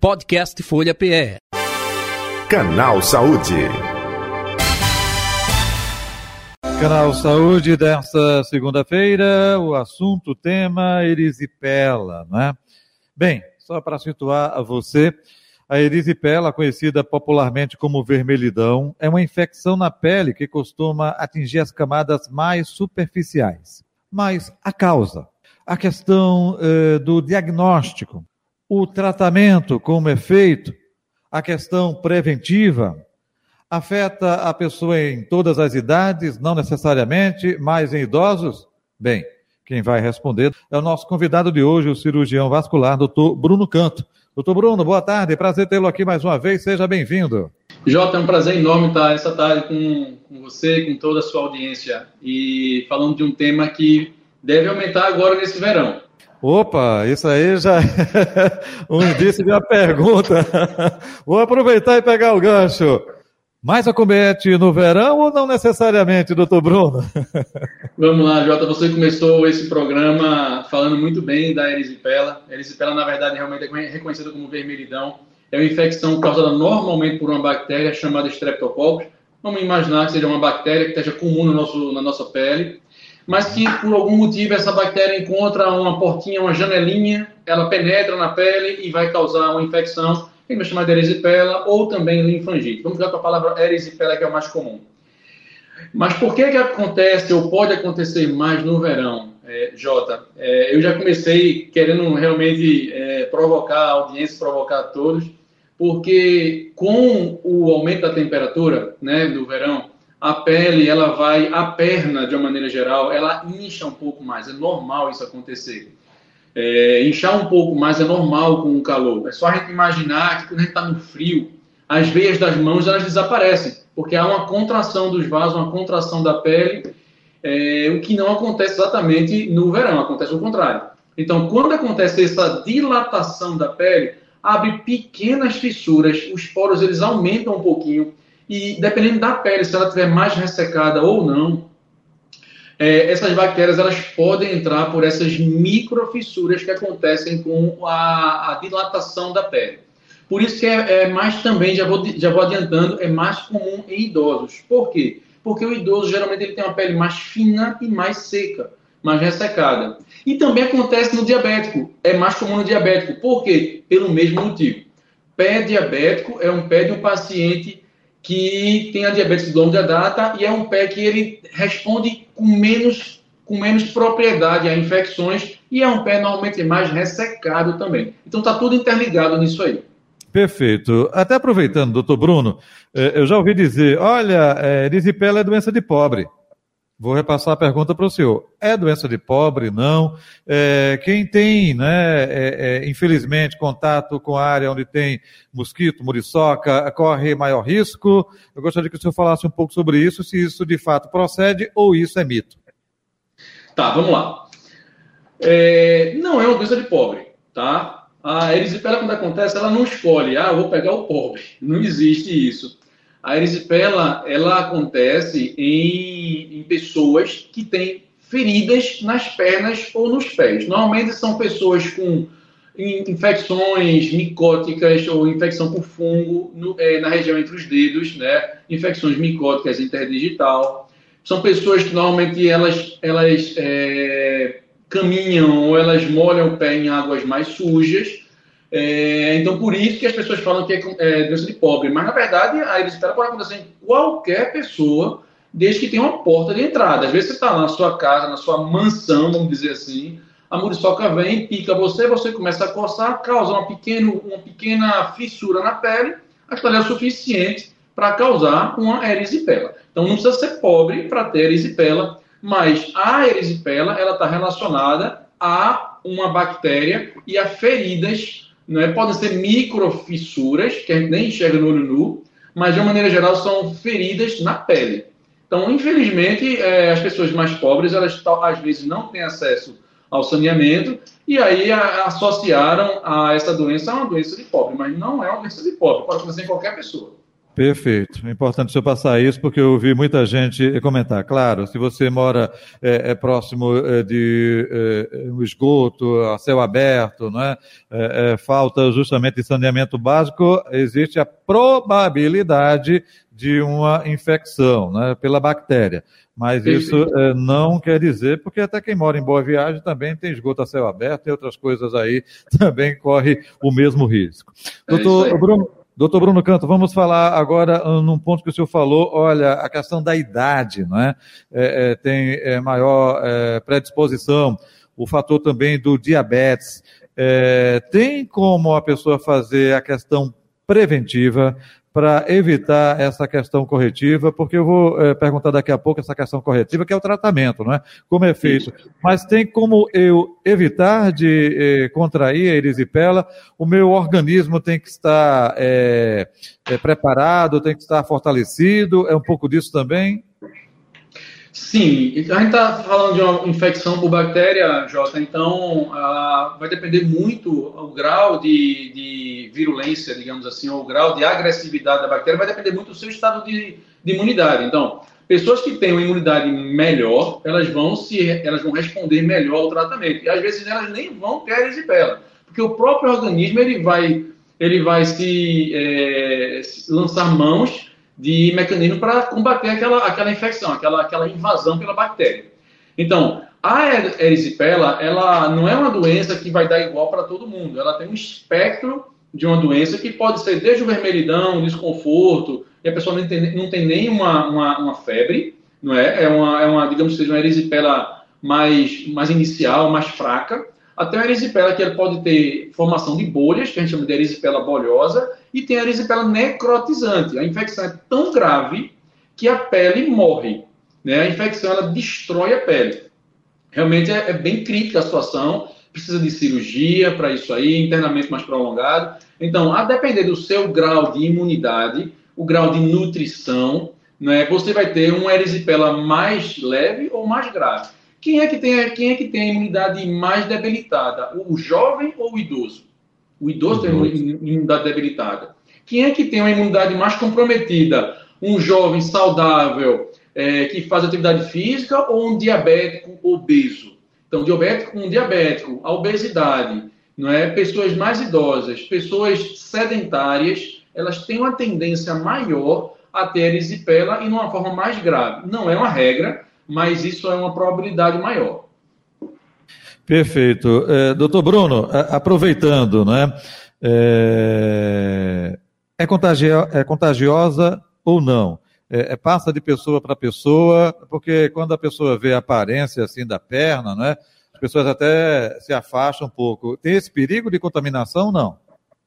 Podcast Folha PE. Canal Saúde. Canal Saúde desta segunda-feira, o assunto, o tema erisipela, né? Bem, só para situar a você, a erisipela, conhecida popularmente como vermelhidão, é uma infecção na pele que costuma atingir as camadas mais superficiais. Mas a causa, a questão eh, do diagnóstico, o tratamento, como é feito, a questão preventiva, afeta a pessoa em todas as idades, não necessariamente, mas em idosos? Bem, quem vai responder é o nosso convidado de hoje, o cirurgião vascular, doutor Bruno Canto. Doutor Bruno, boa tarde, prazer tê-lo aqui mais uma vez, seja bem-vindo. Jota, é um prazer enorme estar essa tarde com, com você e com toda a sua audiência e falando de um tema que deve aumentar agora nesse verão. Opa, isso aí já é um indício de uma pergunta. Vou aproveitar e pegar o gancho. Mais acomete no verão ou não necessariamente, doutor Bruno? Vamos lá, Jota. Você começou esse programa falando muito bem da erisipela. A erisipela, na verdade, realmente é reconhecida como vermelhidão. É uma infecção causada normalmente por uma bactéria chamada Streptococcus. Vamos imaginar que seja uma bactéria que esteja comum no nosso, na nossa pele mas que por algum motivo essa bactéria encontra uma portinha, uma janelinha, ela penetra na pele e vai causar uma infecção, que a gente chama de erisipela, ou também linfangite. Vamos com a palavra erisipela, que é o mais comum. Mas por que que acontece, ou pode acontecer mais no verão, é, Jota? É, eu já comecei querendo realmente é, provocar a audiência, provocar a todos, porque com o aumento da temperatura né, do verão, a pele, ela vai, a perna, de uma maneira geral, ela incha um pouco mais. É normal isso acontecer. É, inchar um pouco mais é normal com o calor. É só a gente imaginar que quando a gente está no frio, as veias das mãos elas desaparecem, porque há uma contração dos vasos, uma contração da pele, é, o que não acontece exatamente no verão, acontece o contrário. Então, quando acontece essa dilatação da pele, abre pequenas fissuras, os poros eles aumentam um pouquinho, e dependendo da pele, se ela estiver mais ressecada ou não, é, essas bactérias elas podem entrar por essas microfissuras que acontecem com a, a dilatação da pele. Por isso que é, é, mais também, já vou, já vou adiantando, é mais comum em idosos. Por quê? Porque o idoso geralmente ele tem uma pele mais fina e mais seca, mais ressecada. E também acontece no diabético. É mais comum no diabético. Por quê? Pelo mesmo motivo. Pé diabético é um pé de um paciente que tem a diabetes de longa data e é um pé que ele responde com menos, com menos propriedade a infecções e é um pé normalmente mais ressecado também. Então está tudo interligado nisso aí. Perfeito. Até aproveitando, doutor Bruno, eh, eu já ouvi dizer, olha, é, erisipela é doença de pobre. Vou repassar a pergunta para o senhor. É doença de pobre? Não. É, quem tem, né, é, é, infelizmente, contato com a área onde tem mosquito, muriçoca, corre maior risco? Eu gostaria que o senhor falasse um pouco sobre isso, se isso de fato procede ou isso é mito. Tá, vamos lá. É, não é uma doença de pobre, tá? A erisipela, quando acontece, ela não escolhe, ah, eu vou pegar o pobre. Não existe isso. A erisipela, ela acontece em, em pessoas que têm feridas nas pernas ou nos pés. Normalmente são pessoas com infecções micóticas ou infecção por fungo no, é, na região entre os dedos, né? Infecções micóticas interdigital. São pessoas que normalmente elas, elas é, caminham ou elas molham o pé em águas mais sujas é, então, por isso que as pessoas falam que é, é doença de pobre. Mas, na verdade, a erisipela pode acontecer em qualquer pessoa, desde que tenha uma porta de entrada. Às vezes você está na sua casa, na sua mansão, vamos dizer assim, a muriçoca vem, pica você, você começa a coçar, causa uma, pequeno, uma pequena fissura na pele, aquilo é o suficiente para causar uma erisipela. Então, não precisa ser pobre para ter erisipela, mas a erisipela ela está relacionada a uma bactéria e a feridas né? Podem ser microfissuras, que a gente nem enxerga no olho nu, mas de uma maneira geral são feridas na pele. Então, infelizmente, é, as pessoas mais pobres, elas às vezes não têm acesso ao saneamento e aí a, associaram a essa doença a uma doença de pobre, mas não é uma doença de pobre, pode acontecer em qualquer pessoa. Perfeito. É importante o senhor passar isso, porque eu ouvi muita gente comentar. Claro, se você mora é, é próximo é, de é, um esgoto, a céu aberto, não é? é? é falta justamente de saneamento básico, existe a probabilidade de uma infecção né, pela bactéria. Mas isso é, não quer dizer, porque até quem mora em Boa Viagem também tem esgoto a céu aberto e outras coisas aí também corre o mesmo risco. Doutor Bruno, Doutor Bruno Canto, vamos falar agora ah, num ponto que o senhor falou, olha, a questão da idade, não é? é, é tem é, maior é, predisposição, o fator também do diabetes. É, tem como a pessoa fazer a questão preventiva para evitar essa questão corretiva, porque eu vou é, perguntar daqui a pouco essa questão corretiva, que é o tratamento, não é? Como é feito. Mas tem como eu evitar de é, contrair a erisipela? O meu organismo tem que estar é, preparado, tem que estar fortalecido? É um pouco disso também? Sim, a gente está falando de uma infecção por bactéria, Jota, então vai depender muito o grau de, de, virulência, digamos assim, ou o grau de agressividade da bactéria, vai depender muito do seu estado de, de imunidade. Então, pessoas que têm uma imunidade melhor, elas vão se elas vão responder melhor ao tratamento. E às vezes elas nem vão ter erisipela, porque o próprio organismo ele vai, ele vai se é, lançar mãos de mecanismo para combater aquela, aquela infecção, aquela, aquela invasão pela bactéria. Então, a erisipela, ela não é uma doença que vai dar igual para todo mundo. Ela tem um espectro de uma doença que pode ser desde o vermelhidão, desconforto, e a pessoa não tem, não tem nem uma, uma, uma febre, não é? É uma, é uma, digamos que seja uma erisipela mais, mais inicial, mais fraca, até uma erisipela que ela pode ter formação de bolhas, que a gente chama de erisipela bolhosa, e tem a erisipela necrotizante. A infecção é tão grave que a pele morre. Né? A infecção ela destrói a pele. Realmente é, é bem crítica a situação, precisa de cirurgia para isso aí, internamento mais prolongado. Então, a depender do seu grau de imunidade, o grau de nutrição, né, você vai ter uma erisipela mais leve ou mais grave. Quem é que tem, quem é que tem a imunidade mais debilitada? O jovem ou o idoso? O idoso tem uma imunidade debilitada. Quem é que tem uma imunidade mais comprometida? Um jovem saudável é, que faz atividade física ou um diabético obeso? Então, diabético, um diabético, a obesidade, não é? Pessoas mais idosas, pessoas sedentárias, elas têm uma tendência maior a ter erisipela e numa forma mais grave. Não é uma regra, mas isso é uma probabilidade maior. Perfeito. É, doutor Bruno, aproveitando, né? É, é, contagio, é contagiosa ou não? É, é passa de pessoa para pessoa, porque quando a pessoa vê a aparência assim da perna, né? As pessoas até se afastam um pouco. Tem esse perigo de contaminação, não?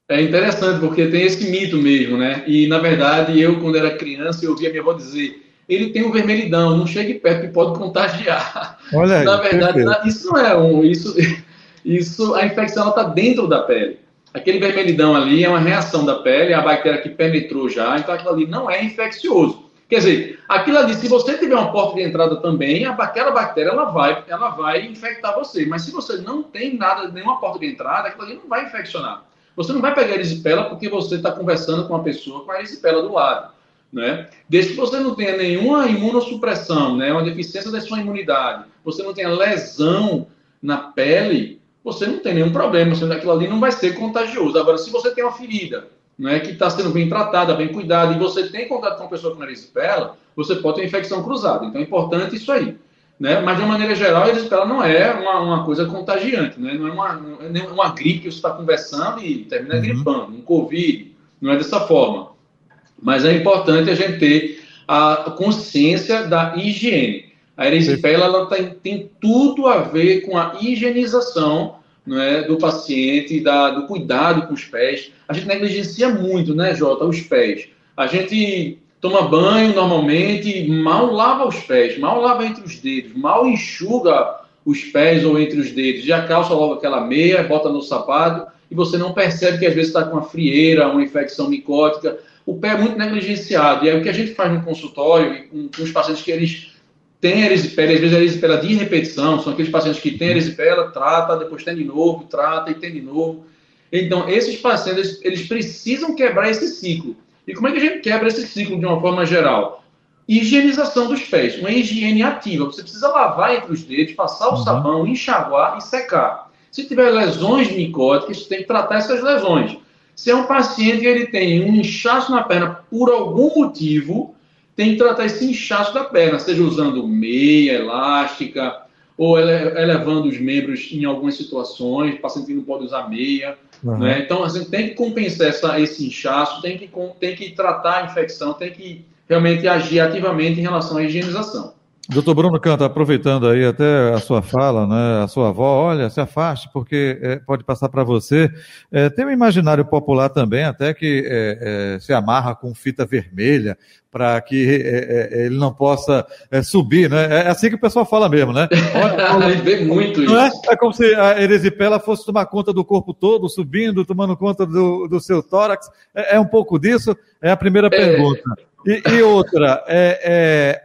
É interessante, porque tem esse mito mesmo, né? E, na verdade, eu, quando era criança, eu ouvia minha avó dizer ele tem um vermelhidão, não chegue perto que pode contagiar. Olha aí, Na verdade, isso não é um. Isso, isso, a infecção está dentro da pele. Aquele vermelhidão ali é uma reação da pele, a bactéria que penetrou já, então aquilo ali não é infeccioso. Quer dizer, aquilo ali, se você tiver uma porta de entrada também, aquela bactéria ela vai, ela vai infectar você. Mas se você não tem nada, nenhuma porta de entrada, aquilo ali não vai infeccionar. Você não vai pegar a erisipela porque você está conversando com uma pessoa com a erisipela do lado né? Desde que você não tenha nenhuma imunossupressão, né? Uma deficiência da sua imunidade, você não tenha lesão na pele, você não tem nenhum problema, sendo aquilo ali não vai ser contagioso. Agora, se você tem uma ferida, né, que está sendo bem tratada, bem cuidada, e você tem contato com uma pessoa com nariz pela, você pode ter infecção cruzada. Então é importante isso aí. Né? Mas de uma maneira geral, a erisipela não é uma, uma coisa contagiante, né? não é uma, não é uma gripe que você está conversando e termina uhum. gripando, um Covid, não é dessa forma. Mas é importante a gente ter a consciência da higiene. A erisipela ela tem, tem tudo a ver com a higienização é, do paciente, da, do cuidado com os pés. A gente negligencia muito, né, Jota, os pés. A gente toma banho normalmente, mal lava os pés, mal lava entre os dedos, mal enxuga os pés ou entre os dedos, já calça logo aquela meia, bota no sapato e você não percebe que às vezes está com uma frieira, uma infecção micótica o pé é muito negligenciado. E aí o que a gente faz no consultório, com, com os pacientes que eles têm erisipela, às vezes erisipela de repetição, são aqueles pacientes que têm erisipela, trata, depois tem de novo, trata e tem de novo. Então, esses pacientes, eles precisam quebrar esse ciclo. E como é que a gente quebra esse ciclo de uma forma geral? Higienização dos pés, uma higiene ativa. Você precisa lavar entre os dedos, passar o uhum. sabão, enxaguar e secar. Se tiver lesões micóticas, você tem que tratar essas lesões. Se é um paciente que ele tem um inchaço na perna por algum motivo, tem que tratar esse inchaço da perna, seja usando meia elástica ou elevando os membros em algumas situações, o paciente não pode usar meia. Uhum. Né? Então, a gente tem que compensar essa, esse inchaço, tem que, tem que tratar a infecção, tem que realmente agir ativamente em relação à higienização. Doutor Bruno Canta, aproveitando aí até a sua fala, né, a sua avó, olha, se afaste, porque é, pode passar para você. É, tem um imaginário popular também, até que é, é se amarra com fita vermelha para que é, é, ele não possa subir, né? É assim que o pessoal fala mesmo, né? Olha, gente vê muito isso. É? é como se a erisipela fosse tomar conta do corpo todo, subindo, tomando conta do, do seu tórax. É, um pouco disso? É a primeira pergunta. E, e outra, é,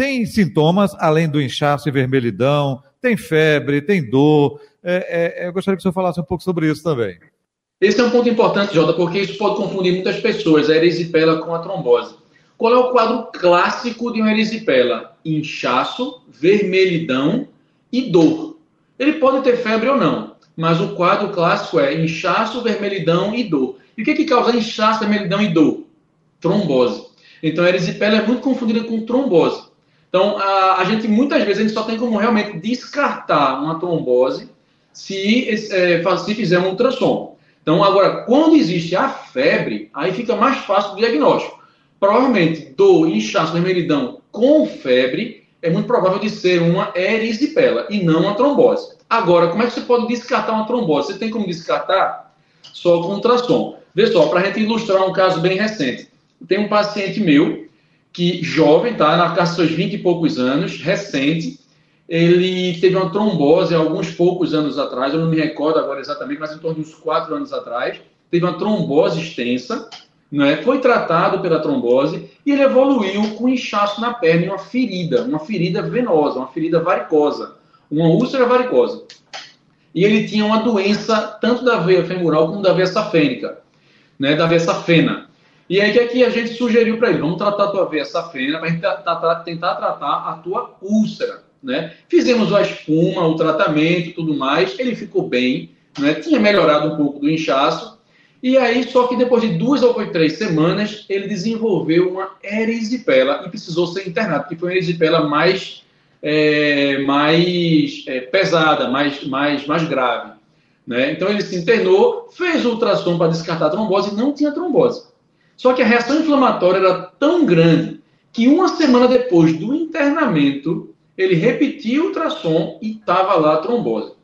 tem sintomas, além do inchaço e vermelhidão, tem febre, tem dor. É, é, eu gostaria que o senhor falasse um pouco sobre isso também. Esse é um ponto importante, Jota, porque isso pode confundir muitas pessoas, a erisipela com a trombose. Qual é o quadro clássico de uma erisipela? Inchaço, vermelhidão e dor. Ele pode ter febre ou não, mas o quadro clássico é inchaço, vermelhidão e dor. E o que, é que causa inchaço, vermelhidão e dor? Trombose. Então, a erisipela é muito confundida com trombose. Então, a, a, gente muitas vezes a gente só tem como realmente descartar uma trombose se, é, se fizer um ultrassom. Então, agora, quando existe a febre, aí fica mais fácil o diagnóstico. Provavelmente, dor, inchaço, vermelhidão com febre é muito provável de ser uma erisipela e não uma trombose. Agora, como é que você pode descartar uma trombose? Você tem como descartar? Só com ultrassom. Vê só, para a gente ilustrar um caso bem recente. Tem um paciente meu que jovem, tá? Na casa dos seus 20 e poucos anos, recente, ele teve uma trombose alguns poucos anos atrás, eu não me recordo agora exatamente, mas em torno de uns 4 anos atrás, teve uma trombose extensa, né? foi tratado pela trombose e ele evoluiu com inchaço na perna e uma ferida, uma ferida venosa, uma ferida varicosa, uma úlcera varicosa. E ele tinha uma doença tanto da veia femoral como da veia safênica, né? da veia safena. E aí, o que, é que a gente sugeriu para ele? Vamos tratar a tua veia safena para tentar, tratar a tua úlcera, né? Fizemos a espuma, o tratamento tudo mais, ele ficou bem, né? tinha melhorado um pouco do inchaço, e aí, só que depois de duas ou três semanas, ele desenvolveu uma erisipela e precisou ser internado, porque foi uma erisipela mais, é, mais é, pesada, mais, mais, mais grave. Né? Então, ele se internou, fez ultrassom para descartar a trombose e não tinha trombose. Só que a reação inflamatória era tão grande que uma semana depois do internamento, ele repetiu o ultrassom e estava lá a trombose.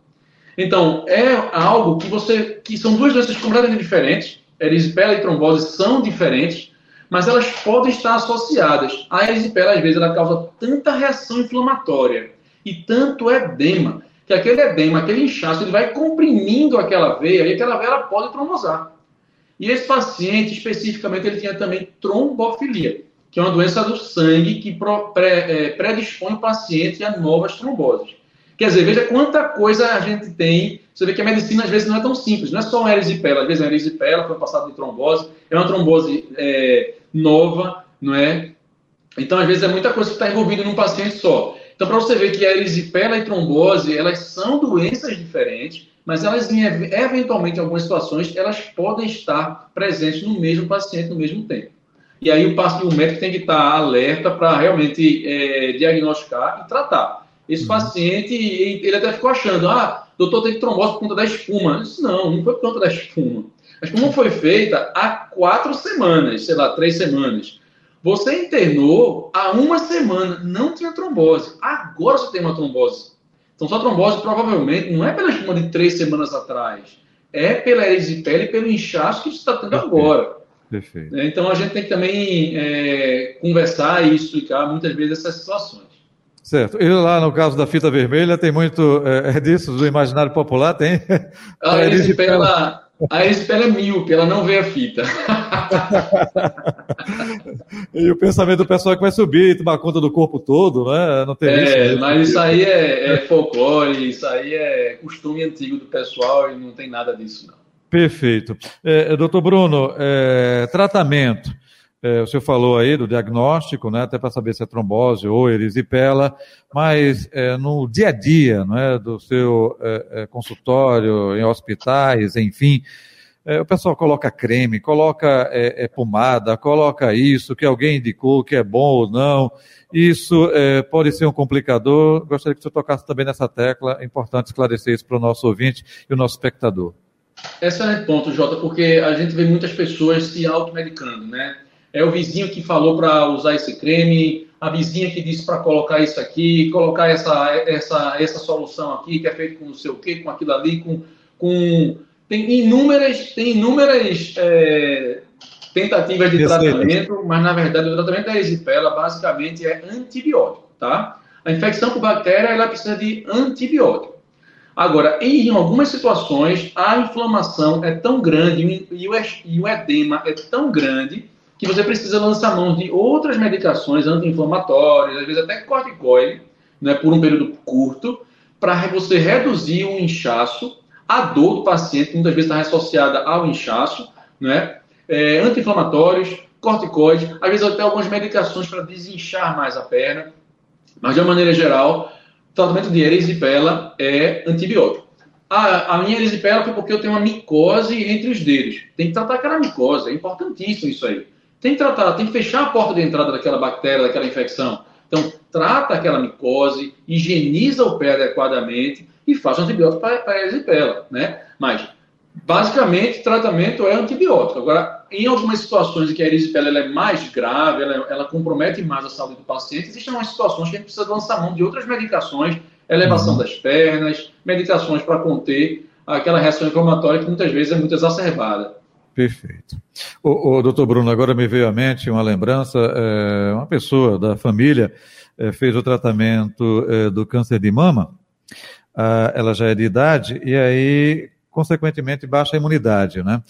Então, é algo que você. que são duas doenças completamente diferentes. Erisipela e trombose são diferentes, mas elas podem estar associadas. A erisipela, às vezes, ela causa tanta reação inflamatória e tanto edema, que aquele edema, aquele inchaço, ele vai comprimindo aquela veia e aquela veia pode trombosar. E esse paciente, especificamente, ele tinha também trombofilia, que é uma doença do sangue que é, predispõe o paciente a novas tromboses. Quer dizer, veja quanta coisa a gente tem. Você vê que a medicina às vezes não é tão simples, não é só uma erisipela. Às vezes é uma erisipela, foi passado de trombose, é uma trombose é, nova, não é? Então, às vezes, é muita coisa que está envolvida num paciente só. Então, para você ver que a erisipela e trombose, elas são doenças diferentes, mas elas, eventualmente, em algumas situações, elas podem estar presentes no mesmo paciente no mesmo tempo. E aí o, o médico tem que estar alerta para realmente é, diagnosticar e tratar. Esse uhum. paciente, ele até ficou achando, ah, doutor, teve trombose por conta da espuma. Disse, não, não foi por conta da espuma. A espuma foi feita há quatro semanas, sei lá, três semanas. Você internou há uma semana, não tinha trombose. Agora você tem uma trombose. Então, sua trombose provavelmente não é pela espuma de três semanas atrás, é pela erisipela e pelo inchaço que você está tendo Perfeito. agora. Perfeito. É, então, a gente tem que também é, conversar e explicar muitas vezes essas situações. Certo. E lá no caso da fita vermelha, tem muito é, é disso, do imaginário popular, tem? A erisipela, a erisipela é míope, ela não vê a fita. e o pensamento do pessoal é que vai subir e tomar conta do corpo todo, né? Não tem é, isso, mas isso aí é, é folclore, isso aí é costume antigo do pessoal e não tem nada disso, não. Perfeito. É, doutor Bruno, é, tratamento. É, o senhor falou aí do diagnóstico, né, até para saber se é trombose ou erisipela, mas é, no dia a dia, né, do seu é, é consultório, em hospitais, enfim, é, o pessoal coloca creme, coloca é, pomada, coloca isso, que alguém indicou que é bom ou não. Isso pode ser um complicador. Gostaria que o senhor tocasse também nessa tecla. É importante esclarecer isso para o nosso ouvinte e o nosso espectador. Excelente ponto, Jota, porque a gente vê muitas pessoas se automedicando, né? É o vizinho que falou para usar esse creme, a vizinha que disse para colocar isso aqui, colocar essa, essa, essa solução aqui, que é feito com não sei o quê, com aquilo ali, com. com... Tem inúmeras, tem inúmeras é, tentativas de tratamento, mas na verdade o tratamento da erisipela basicamente é antibiótico, tá? A infecção com bactéria ela precisa de antibiótico. Agora, em algumas situações, a inflamação é tão grande e o edema é tão grande que você precisa lançar mão de outras medicações anti-inflamatórias, às vezes até corticoide, né, por um período curto, para você reduzir o inchaço, a dor do paciente, que muitas vezes está associada ao inchaço, né, é, anti-inflamatórios, corticoides, às vezes até algumas medicações para desinchar mais a perna, mas de uma maneira geral, tratamento de erisipela é antibiótico. A, a minha erisipela foi porque eu tenho uma micose entre os dedos. Tem que tratar aquela micose, é importantíssimo isso aí. Tem que tratar, tem que fechar a porta de entrada daquela bactéria, daquela infecção. Então, trata aquela micose, higieniza o pé adequadamente e faz antibiótico para, erisipela, né? Mas, basicamente, tratamento é antibiótico. Agora, em algumas situações em que a erisipela ela é mais grave, ela, ela compromete mais a saúde do paciente, existem umas situações que a gente precisa lançar mão de outras medicações, elevação uhum. das pernas, medicações para conter aquela reação inflamatória que muitas vezes é muito exacerbada. Perfeito. O, o doutor Bruno, agora me veio à mente uma lembrança, é, uma pessoa da família é, fez o tratamento é, do câncer de mama, ah, ela já é de idade, e aí, consequentemente, baixa a imunidade, né?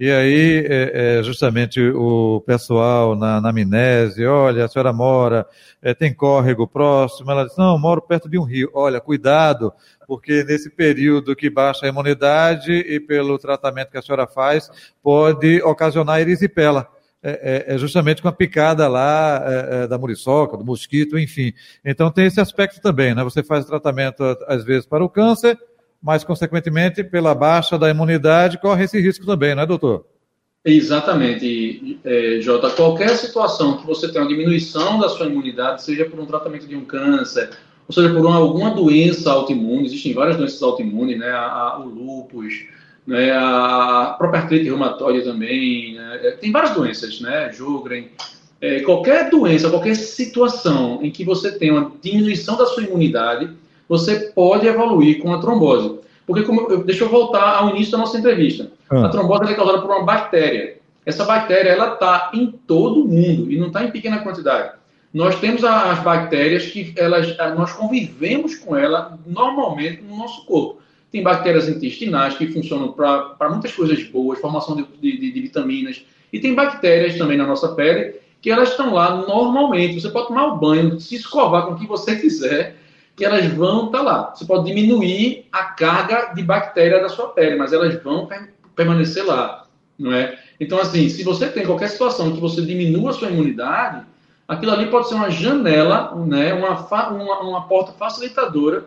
E aí, é, é, justamente o pessoal na, na Minese, olha, a senhora mora, é, tem córrego próximo, ela diz, não, moro perto de um rio. Olha, cuidado, porque nesse período que baixa a imunidade e pelo tratamento que a senhora faz, pode ocasionar erisipela. É, é, é justamente com a picada lá é, é, da muriçoca, do mosquito, enfim. Então tem esse aspecto também, né? Você faz tratamento às vezes para o câncer, mas consequentemente pela baixa da imunidade corre esse risco também, não é, doutor? Exatamente, é, Jota. Qualquer situação que você tenha uma diminuição da sua imunidade, seja por um tratamento de um câncer ou seja, por uma, alguma doença autoimune, existem várias doenças autoimunes, né, a, a, o lúpus, né, a própria artrite reumatoide também, né, é, tem várias doenças, né, Jogren, é, qualquer doença, qualquer situação em que você tem uma diminuição da sua imunidade, você pode evoluir com a trombose. Porque, como, eu, deixa eu voltar ao início da nossa entrevista. Ah. A trombose é causada por uma bactéria. Essa bactéria, ela está em todo o mundo e não está em pequena quantidade. Nós temos as bactérias que elas, nós convivemos com ela normalmente no nosso corpo. Tem bactérias intestinais que funcionam para muitas coisas boas, formação de, de, de, vitaminas. E tem bactérias também na nossa pele que elas estão lá normalmente. Você pode tomar o banho, se escovar com o que você quiser, que elas vão estar tá lá. Você pode diminuir a carga de bactéria da sua pele, mas elas vão permanecer lá, não é? Então, assim, se você tem qualquer situação que você diminua a sua imunidade, aquilo ali pode ser uma janela, né, uma, uma, uma porta facilitadora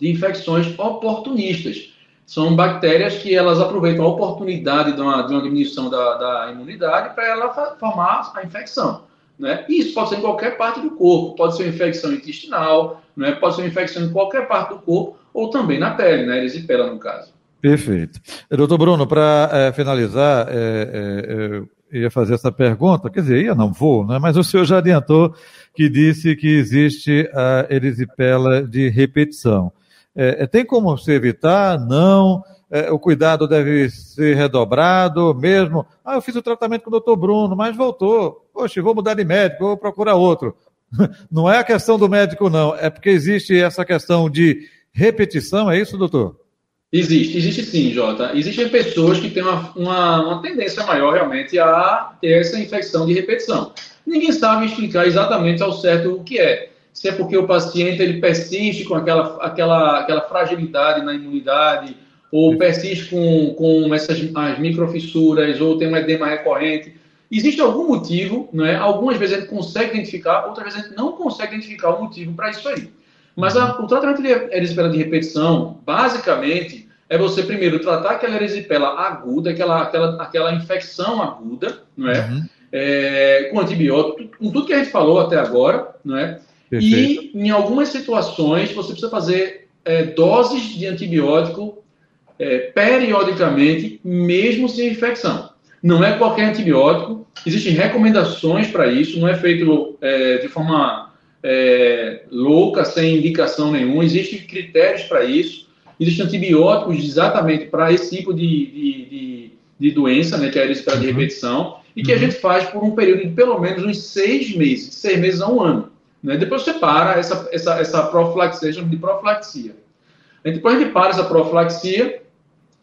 de infecções oportunistas. São bactérias que elas aproveitam a oportunidade de uma, de uma diminuição da, da imunidade para ela formar a infecção. Né? Isso pode ser em qualquer parte do corpo, pode ser uma infecção intestinal, né? pode ser uma infecção em qualquer parte do corpo, ou também na pele, né? erisipela no caso. Perfeito. Doutor Bruno, para é, finalizar, é, é, ia fazer essa pergunta, quer dizer, ia não vou, né? mas o senhor já adiantou que disse que existe a erisipela de repetição. É, é, tem como se evitar? Não. É, o cuidado deve ser redobrado mesmo. Ah, eu fiz o tratamento com o doutor Bruno, mas voltou. Poxa, vou mudar de médico, vou procurar outro. Não é a questão do médico, não. É porque existe essa questão de repetição, é isso, doutor? Existe, existe sim, Jota. Existem pessoas que têm uma, uma, uma, tendência maior realmente a ter essa infecção de repetição. Ninguém sabe explicar exatamente ao certo o que é. Se é porque o paciente ele persiste com aquela, aquela, aquela fragilidade na imunidade, ou persiste com, com essas as microfissuras, ou tem um edema recorrente. Existe algum motivo, né? algumas vezes a gente consegue identificar, outras vezes a gente não consegue identificar o motivo para isso aí. Mas a, o tratamento de erisipela de repetição, basicamente, é você primeiro tratar aquela erisipela aguda, aquela, aquela, aquela infecção aguda, não é? Uhum. é? com antibiótico, com tudo que a gente falou até agora, não é? E em algumas situações você precisa fazer é, doses de antibiótico é, periodicamente, mesmo sem infecção. Não é qualquer antibiótico, existem recomendações para isso, não é feito é, de forma é, louca, sem indicação nenhuma, existem critérios para isso, existem antibióticos exatamente para esse tipo de, de, de, de, doença, né, que é a erisipela de uhum. repetição, e que uhum. a gente faz por um período de pelo menos uns seis meses, seis meses a um ano. Né? Depois você para essa, essa, essa profilaxia, de profilaxia. Depois a gente para essa profilaxia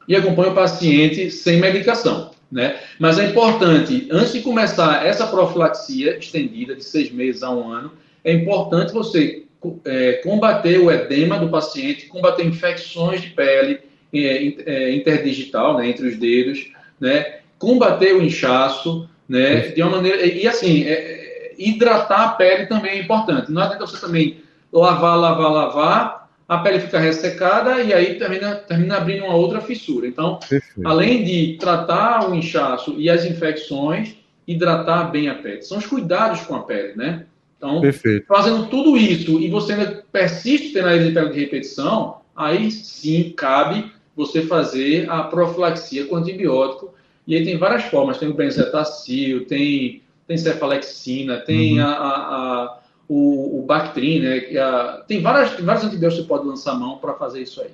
e acompanha o paciente sem medicação. Né? Mas é importante, antes de começar essa profilaxia estendida de seis meses a um ano, é importante você é, combater o edema do paciente, combater infecções de pele é, é, interdigital, né, entre os dedos, né, combater o inchaço, né, de uma maneira e assim é, hidratar a pele também é importante. Não adianta você também lavar, lavar, lavar, a pele fica ressecada e aí termina, termina abrindo uma outra fissura. Então, Perfeito. além de tratar o inchaço e as infecções, hidratar bem a pele. São os cuidados com a pele, né? Então, Perfeito. fazendo tudo isso e você ainda persiste tendo a de repetição, aí sim cabe você fazer a profilaxia com antibiótico. E aí tem várias formas, tem o benzetacil, tem, tem cefalexina, tem uhum. a, a, a, o, o Bactrim, né? A, tem, várias, vários antibióticos que você pode lançar mão para fazer isso aí.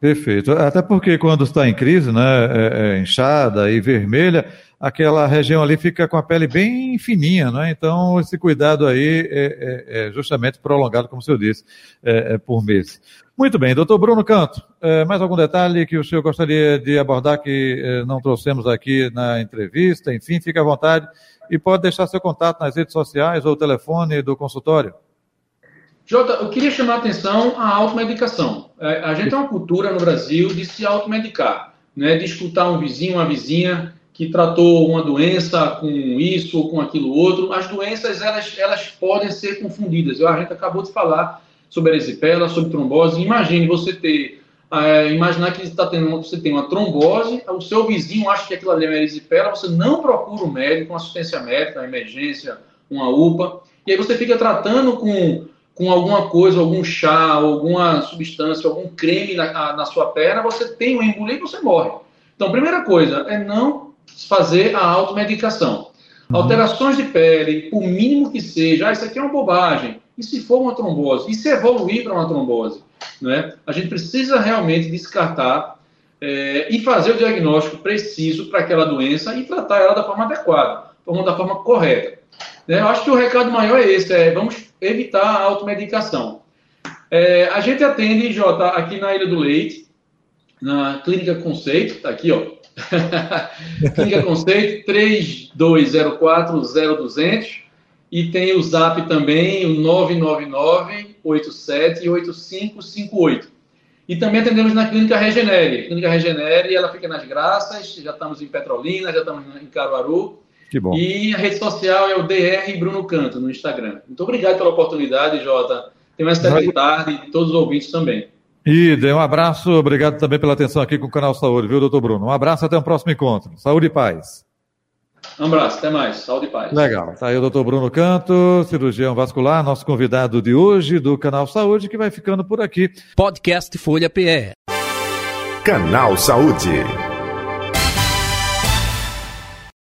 Perfeito. Até porque quando está em crise, né, é, é inchada e vermelha, aquela região ali fica com a pele bem fininha, né? Então, esse cuidado aí é, é, é justamente prolongado, como o senhor disse, é, é por mês. Muito bem, doutor Bruno Canto, é, mais algum detalhe que o senhor gostaria de abordar que é, não trouxemos aqui na entrevista? Enfim, fique à vontade e pode deixar seu contato nas redes sociais ou o telefone do consultório. Jota, eu queria chamar a atenção à automedicação. A gente tem uma cultura no Brasil de se automedicar, né? de escutar um vizinho, uma vizinha que tratou uma doença com isso ou com aquilo outro. As doenças, elas, elas podem ser confundidas. A gente acabou de falar sobre erisipela, sobre trombose. Imagine você ter, é, imaginar que está tendo, você tem uma trombose, o seu vizinho acha que aquilo ali é uma erisipela, você não procura um médico, uma assistência médica, uma emergência, uma UPA, e aí você fica tratando com, com alguma coisa, algum chá, alguma substância, algum creme na, na sua perna, você tem uma embolia e você morre. Então, primeira coisa é não fazer a automedicação. Uhum. Alterações de pele, o mínimo que seja, ah, isso aqui é uma bobagem. E se for uma trombose? E se evoluir para uma trombose? Né? A gente precisa realmente descartar é, e fazer o diagnóstico preciso para aquela doença e tratar ela da forma adequada, da forma correta. Né? Eu acho que o recado maior é esse, é vamos evitar a automedicação. É, a gente atende, Jota, aqui na Ilha do Leite, na Clínica Conceito, está aqui, ó, Clínica Conceito 32040200 e tem o zap também, o 999 87 8558. E também atendemos na Clínica Regenere. Clínica Regenere, ela fica nas Graças, já estamos em Petrolina, já estamos em Caruaru. Que bom. E a rede social é o DR Bruno Canto no Instagram. Muito obrigado pela oportunidade, Jota. Tem mais tarde e todos os ouvintes também. Ida, um abraço, obrigado também pela atenção aqui com o Canal Saúde, viu, doutor Bruno? Um abraço, até o um próximo encontro. Saúde e paz. Um abraço, até mais. Saúde e paz. Legal. Tá aí o doutor Bruno Canto, cirurgião vascular, nosso convidado de hoje do Canal Saúde, que vai ficando por aqui. Podcast Folha PE. Canal Saúde.